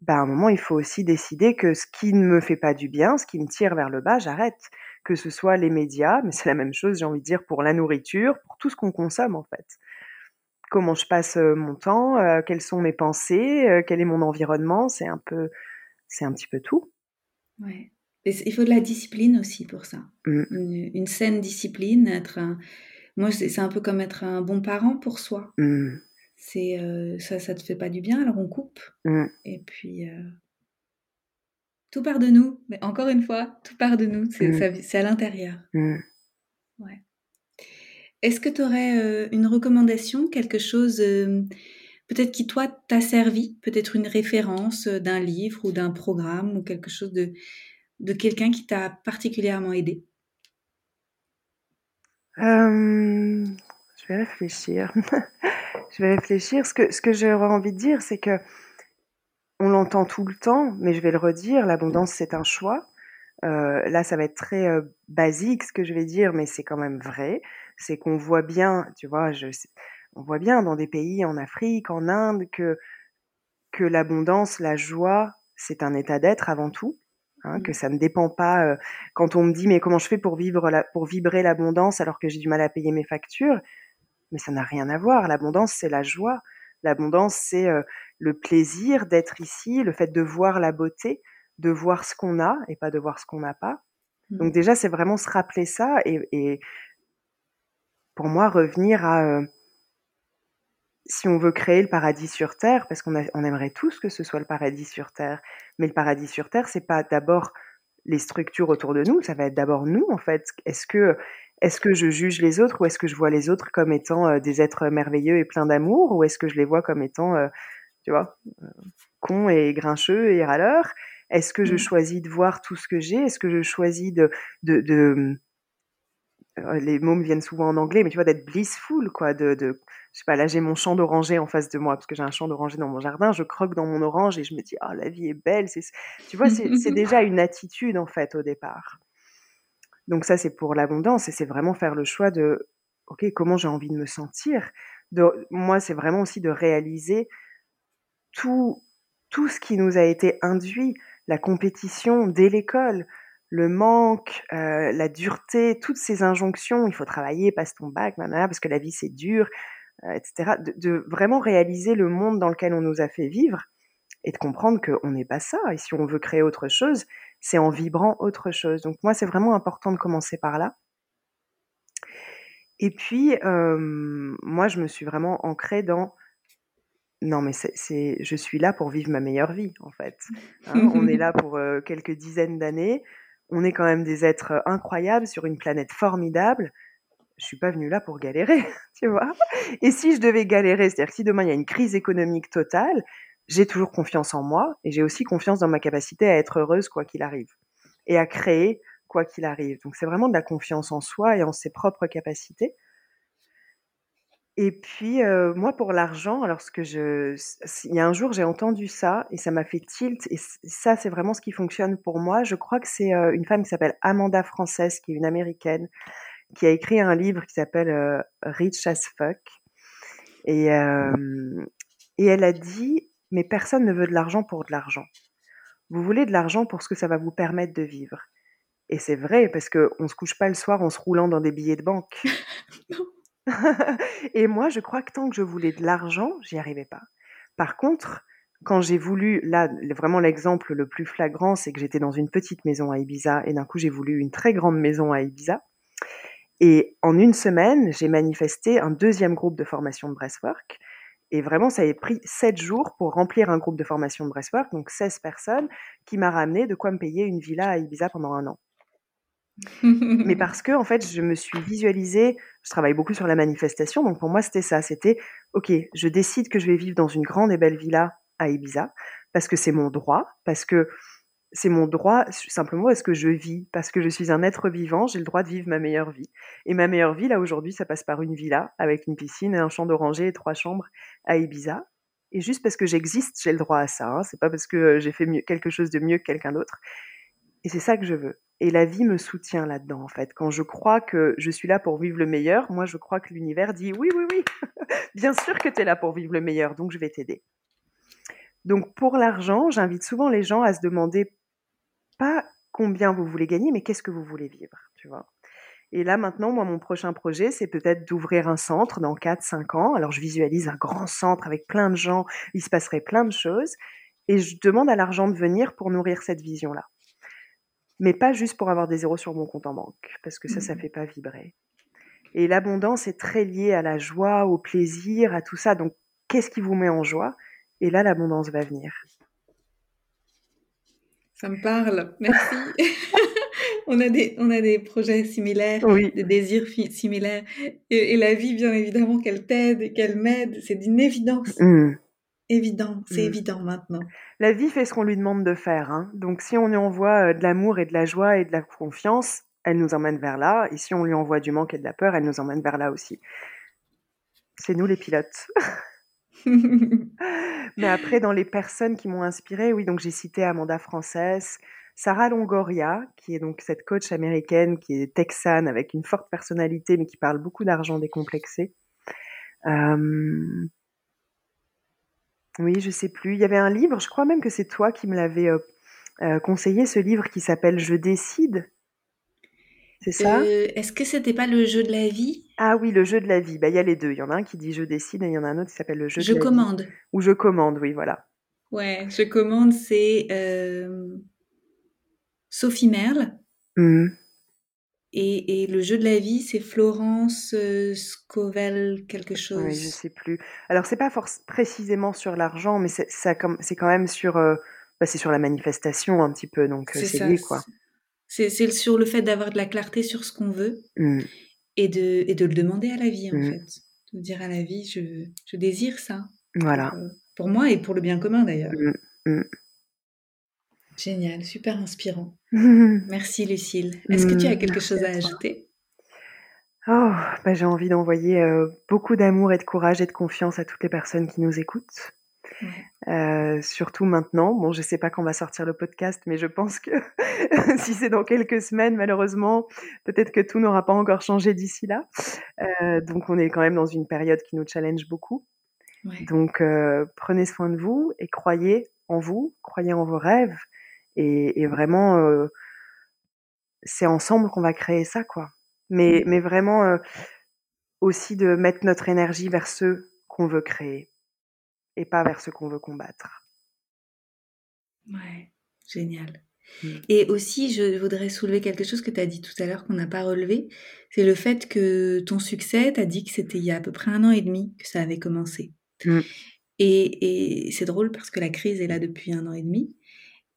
bah, à un moment, il faut aussi décider que ce qui ne me fait pas du bien, ce qui me tire vers le bas, j'arrête. Que ce soit les médias, mais c'est la même chose, j'ai envie de dire, pour la nourriture, pour tout ce qu'on consomme, en fait. Comment je passe euh, mon temps, euh, quelles sont mes pensées, euh, quel est mon environnement, c'est un peu, c'est un petit peu tout. Ouais il faut de la discipline aussi pour ça. Mmh. Une, saine discipline, être un... Moi, c'est un peu comme être un bon parent pour soi. Mmh. C'est euh, ça, ça te fait pas du bien, alors on coupe. Mmh. Et puis, Tout part de nous, mais encore une fois, tout part de nous, c'est mmh. à l'intérieur. Mmh. Ouais. Est-ce que tu aurais euh, une recommandation, quelque chose euh, peut-être qui toi t'a servi, peut-être une référence euh, d'un livre ou d'un programme ou quelque chose de, de quelqu'un qui t'a particulièrement aidé? Je vais réfléchir. je vais réfléchir. Ce que, ce que j'aurais envie de dire, c'est que on l'entend tout le temps, mais je vais le redire, l'abondance c'est un choix. Euh, là, ça va être très euh, basique ce que je vais dire, mais c'est quand même vrai. C'est qu'on voit bien, tu vois, je, on voit bien dans des pays en Afrique, en Inde, que, que l'abondance, la joie, c'est un état d'être avant tout. Hein, mmh. que ça ne dépend pas. Euh, quand on me dit mais comment je fais pour vivre la, pour vibrer l'abondance alors que j'ai du mal à payer mes factures, mais ça n'a rien à voir. L'abondance c'est la joie. L'abondance c'est le plaisir d'être ici, le fait de voir la beauté, de voir ce qu'on a et pas de voir ce qu'on n'a pas. Mmh. Donc déjà, c'est vraiment se rappeler ça et, pour moi, revenir à... Euh, si on veut créer le paradis sur Terre, parce qu'on on aimerait tous que ce soit le paradis sur Terre, mais le paradis sur Terre, c'est pas d'abord les structures autour de nous, ça va être d'abord nous, en fait. Est-ce que, est-ce que je juge les autres ou est-ce que je vois les autres comme étant euh, des êtres merveilleux et pleins d'amour ou est-ce que je les vois comme étant, euh, tu vois, cons et grincheux et râleurs est-ce que je mmh. choisis de voir tout ce que j'ai? Est-ce que je choisis de, de, euh, les mots me viennent souvent en anglais, mais tu vois, d'être blissful, quoi, de, de je sais pas, là j'ai mon champ d'oranger en face de moi, parce que j'ai un champ d'oranger dans mon jardin, je croque dans mon orange et je me dis, oh, la vie est belle, c'est, tu vois, c'est déjà une attitude, en fait, au départ. Donc ça, c'est pour l'abondance, et c'est vraiment faire le choix de, ok, comment j'ai envie de me sentir. De, moi, c'est vraiment aussi de réaliser tout, tout ce qui nous a été induit la compétition dès l'école, le manque, euh, la dureté, toutes ces injonctions, il faut travailler, passe ton bac, parce que la vie c'est dur, euh, etc. De, vraiment réaliser le monde dans lequel on nous a fait vivre et de comprendre qu'on n'est pas ça. Et si on veut créer autre chose, c'est en vibrant autre chose. Donc moi, c'est vraiment important de commencer par là. Et puis, euh, moi, je me suis vraiment ancrée dans non, mais c'est, je suis là pour vivre ma meilleure vie, en fait. Hein. on est là pour euh, quelques dizaines d'années. On est quand même des êtres euh, incroyables sur une planète formidable. Je suis pas venue là pour galérer, tu vois. Et si je devais galérer, c'est-à-dire que si demain il y a une crise économique totale, j'ai toujours confiance en moi et j'ai aussi confiance dans ma capacité à être heureuse quoi qu'il arrive et à créer quoi qu'il arrive. Donc c'est vraiment de la confiance en soi et en ses propres capacités. Et puis, moi, pour l'argent, alors ce que je il y a un jour, j'ai entendu ça et ça m'a fait tilt et ça, c'est vraiment ce qui fonctionne pour moi. Je crois que c'est, une femme qui s'appelle Amanda Frances, qui est une américaine, qui a écrit un livre qui s'appelle, Rich as Fuck et et elle a dit: «Mais personne ne veut de l'argent pour de l'argent. Vous voulez de l'argent pour ce que ça va vous permettre de vivre» et c'est vrai parce qu'on se couche pas le soir en se roulant dans des billets de banque. et moi, je crois que tant que je voulais de l'argent, j'y arrivais pas. Par contre, quand j'ai voulu, là, vraiment l'exemple le plus flagrant, c'est que j'étais dans une petite maison à Ibiza et d'un coup, j'ai voulu une très grande maison à Ibiza. Et en une semaine, j'ai manifesté un deuxième groupe de formation de breathwork. Et vraiment, ça a pris sept jours pour remplir un groupe de formation de breathwork, donc 16 personnes, qui m'a ramené de quoi me payer une villa à Ibiza pendant un an. Mais parce que, en fait, je me suis visualisée, je travaille beaucoup sur la manifestation, donc pour moi, c'était ça. C'était, OK, je décide que je vais vivre dans une grande et belle villa à Ibiza, parce que c'est mon droit, parce que c'est mon droit, simplement parce que je vis, parce que je suis un être vivant, j'ai le droit de vivre ma meilleure vie. Et ma meilleure vie, là, aujourd'hui, ça passe par une villa avec une piscine et un champ d'oranger et trois chambres à Ibiza. Et juste parce que j'existe, j'ai le droit à ça. Hein. C'est pas parce que j'ai fait quelque chose de mieux que quelqu'un d'autre. Et c'est ça que je veux. Et la vie me soutient là-dedans, en fait. Quand je crois que je suis là pour vivre le meilleur, moi, je crois que l'univers dit oui, oui, oui, bien sûr que tu es là pour vivre le meilleur, donc je vais t'aider. Donc, pour l'argent, j'invite souvent les gens à se demander pas combien vous voulez gagner, mais qu'est-ce que vous voulez vivre, tu vois. Et là, maintenant, moi, mon prochain projet, c'est peut-être d'ouvrir un centre dans 4-5 ans. Alors, je visualise un grand centre avec plein de gens, il se passerait plein de choses. Et je demande à l'argent de venir pour nourrir cette vision-là mais pas juste pour avoir des zéros sur mon compte en banque, parce que ça, ça mmh. fait pas vibrer. Et l'abondance est très liée à la joie, au plaisir, à tout ça. Donc, qu'est-ce qui vous met en joie? Et là, l'abondance va venir. Ça me parle, merci. on, a des, on a des projets similaires, des désirs similaires. Et, la vie, bien évidemment, qu'elle t'aide et qu'elle m'aide, c'est d'une évidence. Mmh. Évident, c'est mmh. évident maintenant. La vie fait ce qu'on lui demande de faire. Hein. Donc si on lui envoie euh, de l'amour et de la joie et de la confiance, elle nous emmène vers là. Et si on lui envoie du manque et de la peur, elle nous emmène vers là aussi. C'est nous les pilotes. Mais après, dans les personnes qui m'ont inspirée, oui, donc j'ai cité Amanda Frances, Sarah Longoria, qui est donc cette coach américaine qui est texane avec une forte personnalité, mais qui parle beaucoup d'argent décomplexé. Euh, oui, je sais plus. Il y avait un livre, je crois même que c'est toi qui me l'avais euh, euh, conseillé, ce livre qui s'appelle Je décide. C'est ça? Euh, Est-ce que c'était pas le jeu de la vie? Ah oui, le jeu de la vie. Bah, il y a les deux. Il y en a un qui dit je décide et il y en a un autre qui s'appelle le jeu je de la commande. vie. Ou je commande, oui, voilà. Ouais, je commande, c'est Sophie Merle. Mmh. Et, le jeu de la vie, c'est Florence Scovel quelque chose. Oui, je sais plus. Alors c'est pas forcément précisément sur l'argent, mais c'est quand même sur bah, c'est sur la manifestation un petit peu, donc c'est lui quoi. C'est sur le fait d'avoir de la clarté sur ce qu'on veut mmh. et, de, et de le demander à la vie, en mmh. fait. De dire à la vie, je, je désire ça. Voilà. Euh, pour, moi et pour le bien commun, d'ailleurs. Mmh. Génial, super inspirant. Merci, Lucille. Est-ce que tu as quelque chose à ajouter? Oh, bah, j'ai envie d'envoyer euh, beaucoup d'amour et de courage et de confiance à toutes les personnes qui nous écoutent. Euh, surtout maintenant. Bon, je sais pas quand va sortir le podcast, mais je pense que si c'est dans quelques semaines, malheureusement, peut-être que tout n'aura pas encore changé d'ici là. Euh, donc, on est quand même dans une période qui nous challenge beaucoup. Donc, prenez soin de vous et croyez en vous, croyez en vos rêves. Et, et vraiment, euh, c'est ensemble qu'on va créer ça, quoi. Mais, mais vraiment euh, aussi de mettre notre énergie vers ceux qu'on veut créer et pas vers ce qu'on veut combattre. Ouais, génial. Mmh. Et aussi, je voudrais soulever quelque chose que tu as dit tout à l'heure qu'on n'a pas relevé, c'est le fait que ton succès, tu as dit que c'était il y a à peu près un an et demi que ça avait commencé. Mmh. Et, et c'est drôle parce que la crise est là depuis un an et demi.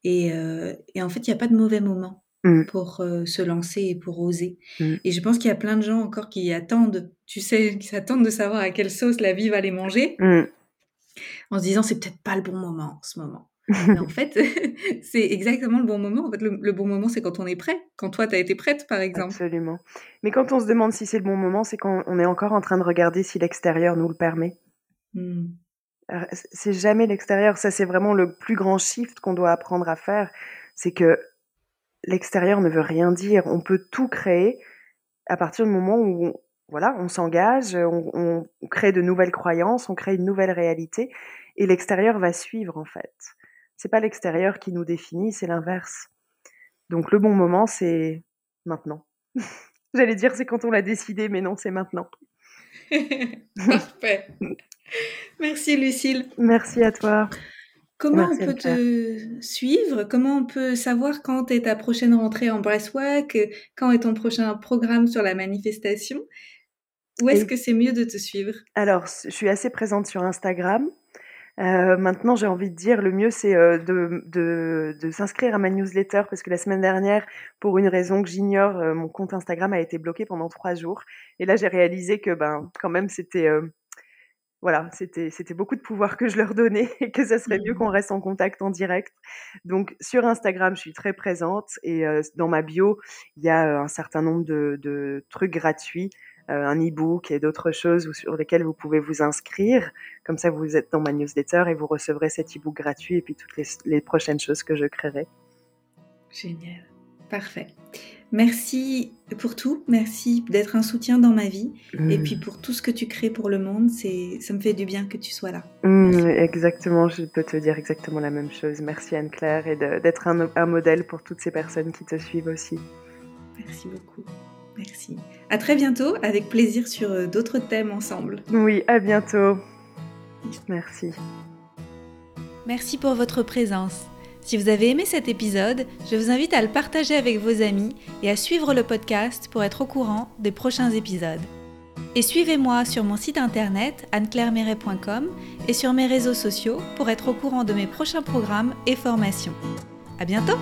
Et, euh, et en fait, il n'y a pas de mauvais moment mmh. pour euh, se lancer et pour oser. Et je pense qu'il y a plein de gens encore qui attendent, tu sais, qui s'attendent de savoir à quelle sauce la vie va les manger en se disant c'est peut-être pas le bon moment en ce moment. Mais en fait, c'est exactement le bon moment. En fait, le, bon moment, c'est quand on est prêt. Quand toi, tu as été prête, par exemple. Absolument. Mais quand on se demande si c'est le bon moment, c'est quand on est encore en train de regarder si l'extérieur nous le permet. Mmh. C'est jamais l'extérieur. Ça, c'est vraiment le plus grand shift qu'on doit apprendre à faire. C'est que l'extérieur ne veut rien dire. On peut tout créer à partir du moment où voilà, on s'engage, on, crée de nouvelles croyances, on crée une nouvelle réalité, et l'extérieur va suivre en fait. C'est pas l'extérieur qui nous définit, c'est l'inverse. Donc le bon moment, c'est maintenant. J'allais dire c'est quand on l'a décidé, mais non, c'est maintenant. Parfait. Merci Lucille. Merci à toi. Comment on peut te suivre? Comment on peut savoir quand est ta prochaine rentrée en Breastwork Quand est ton prochain programme sur la manifestation? Où est-ce que c'est mieux de te suivre? Alors, je suis assez présente sur Instagram. Euh, maintenant, j'ai envie de dire, le mieux, c'est euh, de, de, de s'inscrire à ma newsletter parce que la semaine dernière, pour une raison que j'ignore, euh, mon compte Instagram a été bloqué pendant trois jours. Et là, j'ai réalisé que, ben, quand même, c'était, voilà, c'était, beaucoup de pouvoir que je leur donnais et que ça serait mieux mmh. qu'on reste en contact en direct. Donc, sur Instagram, je suis très présente et dans ma bio, il y a un certain nombre de, de trucs gratuits. Euh, un e-book et d'autres choses sur lesquelles vous pouvez vous inscrire. Comme ça, vous êtes dans ma newsletter et vous recevrez cet e-book gratuit et puis toutes les, prochaines choses que je créerai. Génial. Parfait. Merci pour tout. Merci d'être un soutien dans ma vie. Et mmh. puis pour tout ce que tu crées pour le monde, c'est, ça me fait du bien que tu sois là. Mmh, exactement, je peux te dire exactement la même chose. Merci Anne-Claire et d'être un modèle pour toutes ces personnes qui te suivent aussi. Merci beaucoup. Merci. À très bientôt, avec plaisir sur euh, d'autres thèmes ensemble. Oui, à bientôt. Merci. Merci pour votre présence. Si vous avez aimé cet épisode, je vous invite à le partager avec vos amis et à suivre le podcast pour être au courant des prochains épisodes. Et suivez-moi sur mon site internet anneclairemeret.com et sur mes réseaux sociaux pour être au courant de mes prochains programmes et formations. À bientôt!